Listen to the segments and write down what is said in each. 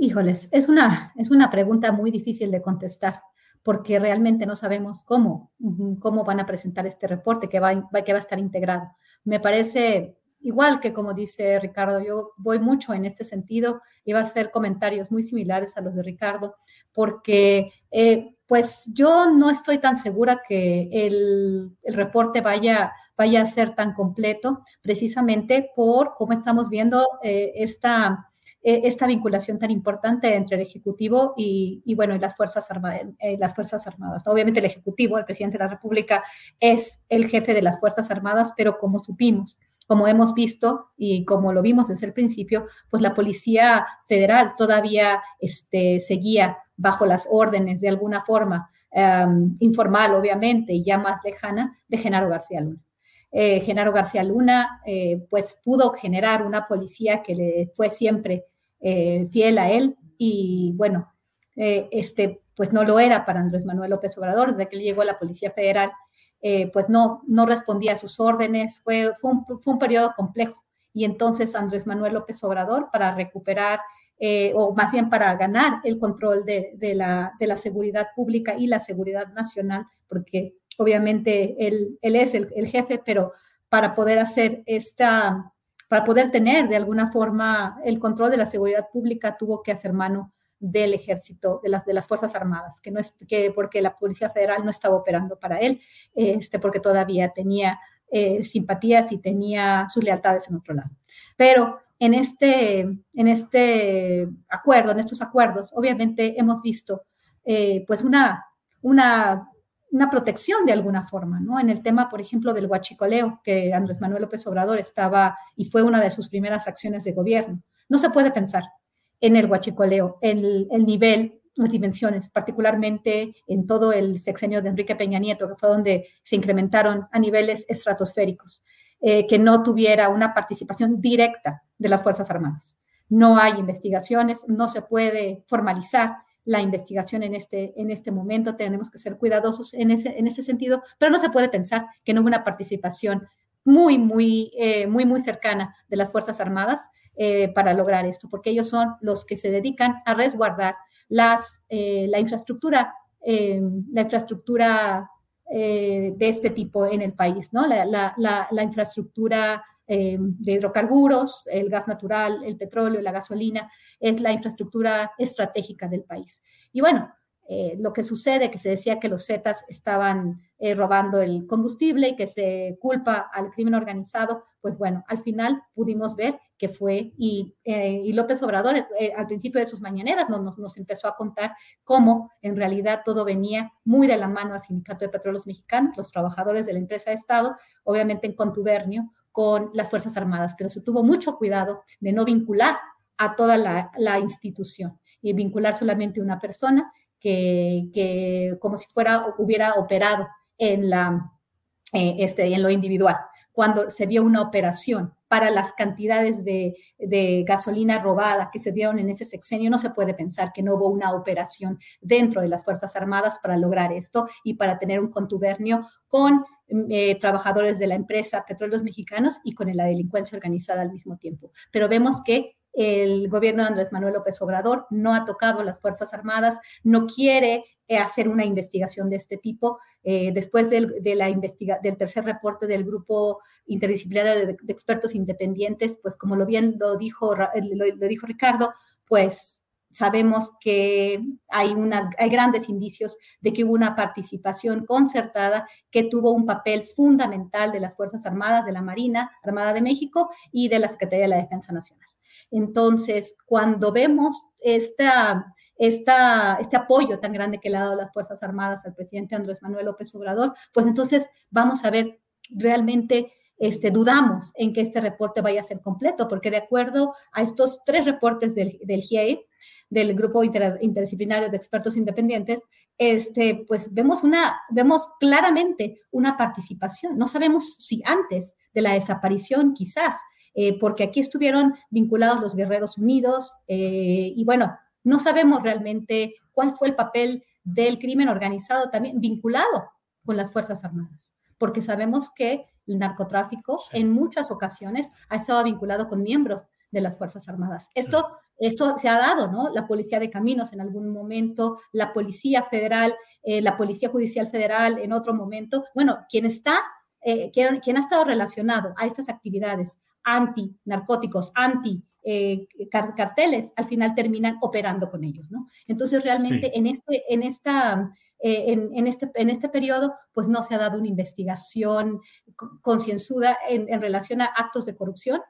Híjoles, es una, es una pregunta muy difícil de contestar porque realmente no sabemos cómo, cómo van a presentar este reporte que va, que va a estar integrado. Me parece igual que como dice Ricardo, yo voy mucho en este sentido, iba a hacer comentarios muy similares a los de Ricardo, porque eh, pues yo no estoy tan segura que el, el, reporte vaya, vaya a ser tan completo, precisamente por cómo estamos viendo eh, esta eh, esta vinculación tan importante entre el Ejecutivo y, bueno, y las Fuerzas, Armadas, eh, las Fuerzas Armadas. Obviamente el Ejecutivo, el presidente de la República, es el jefe de las Fuerzas Armadas, pero como supimos, como hemos visto y como lo vimos desde el principio, pues la Policía Federal todavía este, seguía bajo las órdenes de alguna forma em, informal, obviamente, y ya más lejana, de Genaro García Luna. Eh, Genaro García Luna, eh, pues pudo generar una policía que le fue siempre eh, fiel a él. Y bueno, este, pues no lo era para Andrés Manuel López Obrador, desde que él llegó a la Policía Federal, pues no, no respondía a sus órdenes, fue, fue, un, periodo complejo. Y entonces Andrés Manuel López Obrador, para recuperar o más bien para ganar el control de, la, de, la, seguridad pública y la seguridad nacional, porque obviamente él, él es el, jefe, pero para poder hacer esta, para poder tener de alguna forma el control de la seguridad pública, tuvo que hacer mano del ejército, de las, de las Fuerzas Armadas, que no es que porque la Policía Federal no estaba operando para él, este, porque todavía tenía eh, simpatías y tenía sus lealtades en otro lado. Pero en este, en este acuerdo, en estos acuerdos, obviamente hemos visto eh, pues una, una una protección de alguna forma, ¿no? En el tema, por ejemplo, del huachicoleo, que Andrés Manuel López Obrador estaba y fue una de sus primeras acciones de gobierno. No se puede pensar en el huachicoleo, en el, nivel, las dimensiones, particularmente en todo el sexenio de Enrique Peña Nieto, que fue donde se incrementaron a niveles estratosféricos, eh, que no tuviera una participación directa de las Fuerzas Armadas. No hay investigaciones, no se puede formalizar la investigación en este, en este momento, tenemos que ser cuidadosos en ese, en ese sentido, pero no se puede pensar que no hubo una participación muy, muy, eh, muy, muy cercana de las Fuerzas Armadas eh, para lograr esto, porque ellos son los que se dedican a resguardar las, eh, la infraestructura, la infraestructura de este tipo en el país, ¿no? La, la, infraestructura Em, de hidrocarburos, el gas natural, el petróleo, la gasolina, es la infraestructura estratégica del país. Y bueno, eh, lo que sucede, que se decía que los Zetas estaban eh, robando el combustible y que se culpa al crimen organizado, pues bueno, al final pudimos ver que fue, y, eh, y López Obrador al principio de sus mañaneras nos, nos, empezó a contar cómo en realidad todo venía muy de la mano al Sindicato de Petróleos Mexicanos, los trabajadores de la empresa de Estado, obviamente en contubernio con las Fuerzas Armadas, pero se tuvo mucho cuidado de no vincular a toda la, institución y vincular solamente una persona que, como si fuera, hubiera operado en, la, eh, este, en lo individual. Cuando se vio una operación para las cantidades de, de, gasolina robada que se dieron en ese sexenio, no se puede pensar que no hubo una operación dentro de las Fuerzas Armadas para lograr esto y para tener un contubernio con eh, trabajadores de la empresa Petróleos Mexicanos y con la delincuencia organizada al mismo tiempo. Pero vemos que el gobierno de Andrés Manuel López Obrador no ha tocado las Fuerzas Armadas, no quiere eh, hacer una investigación de este tipo. Eh, después del, investiga del tercer reporte del grupo interdisciplinario de, expertos independientes, pues como lo bien lo dijo, lo dijo Ricardo, pues sabemos que hay, unas, hay grandes indicios de que hubo una participación concertada que tuvo un papel fundamental de las Fuerzas Armadas, de la Marina Armada de México y de la Secretaría de la Defensa Nacional. Entonces, cuando vemos esta, esta, este apoyo tan grande que le ha dado las Fuerzas Armadas al presidente Andrés Manuel López Obrador, pues entonces vamos a ver realmente este, dudamos en que este reporte vaya a ser completo, porque de acuerdo a estos tres reportes del, del GIEI, del Grupo Interdisciplinario de Expertos Independientes, este, pues vemos, una, vemos claramente una participación. No sabemos si antes de la desaparición, quizás, eh, porque aquí estuvieron vinculados los Guerreros Unidos eh, y bueno, no sabemos realmente cuál fue el papel del crimen organizado también vinculado con las Fuerzas Armadas, porque sabemos que el narcotráfico en muchas ocasiones ha estado vinculado con miembros de las Fuerzas Armadas. Esto, esto se ha dado, ¿no? La Policía de Caminos en algún momento, la Policía Federal, eh, la Policía Judicial Federal en otro momento. Bueno, quien está, eh, quien, ha estado relacionado a estas actividades anti-narcóticos, anti eh, carteles, al final terminan operando con ellos, ¿no? Entonces, realmente en, este, en esta eh, en, este, en este periodo, pues no se ha dado una investigación concienzuda en, en, relación a actos de corrupción,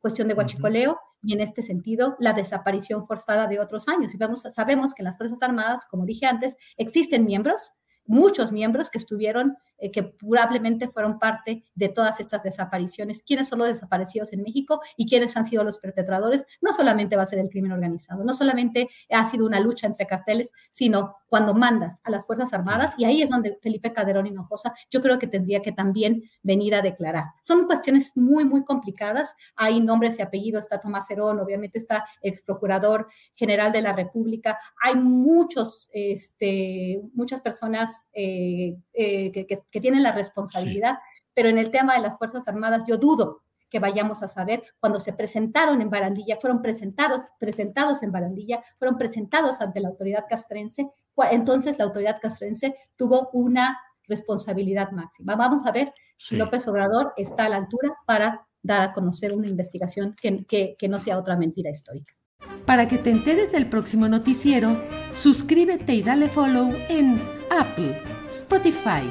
cuestión de guachicoleo, y en este sentido, la desaparición forzada de otros años. Y vemos, sabemos que en las Fuerzas Armadas, como dije antes, existen miembros muchos miembros que estuvieron, eh, que probablemente fueron parte de todas estas desapariciones. ¿Quiénes son los desaparecidos en México y quiénes han sido los perpetradores? No solamente va a ser el crimen organizado, no solamente ha sido una lucha entre carteles, sino cuando mandas a las Fuerzas Armadas, y ahí es donde Felipe Calderón Hinojosa yo creo que tendría que también venir a declarar. Son cuestiones muy, muy complicadas. Hay nombres y apellidos, está Tomás Herón, obviamente está ex procurador general de la República. Hay muchos, este, muchas personas eh, eh, que, tienen la responsabilidad, pero en el tema de las Fuerzas Armadas yo dudo que vayamos a saber cuando se presentaron en Barandilla, fueron presentados, presentados en Barandilla, fueron presentados ante la autoridad castrense, entonces la autoridad castrense tuvo una responsabilidad máxima. Vamos a ver si López Obrador está a la altura para dar a conocer una investigación que no sea otra mentira histórica. Para que te enteres del próximo noticiero, suscríbete y dale follow en Apple, Spotify,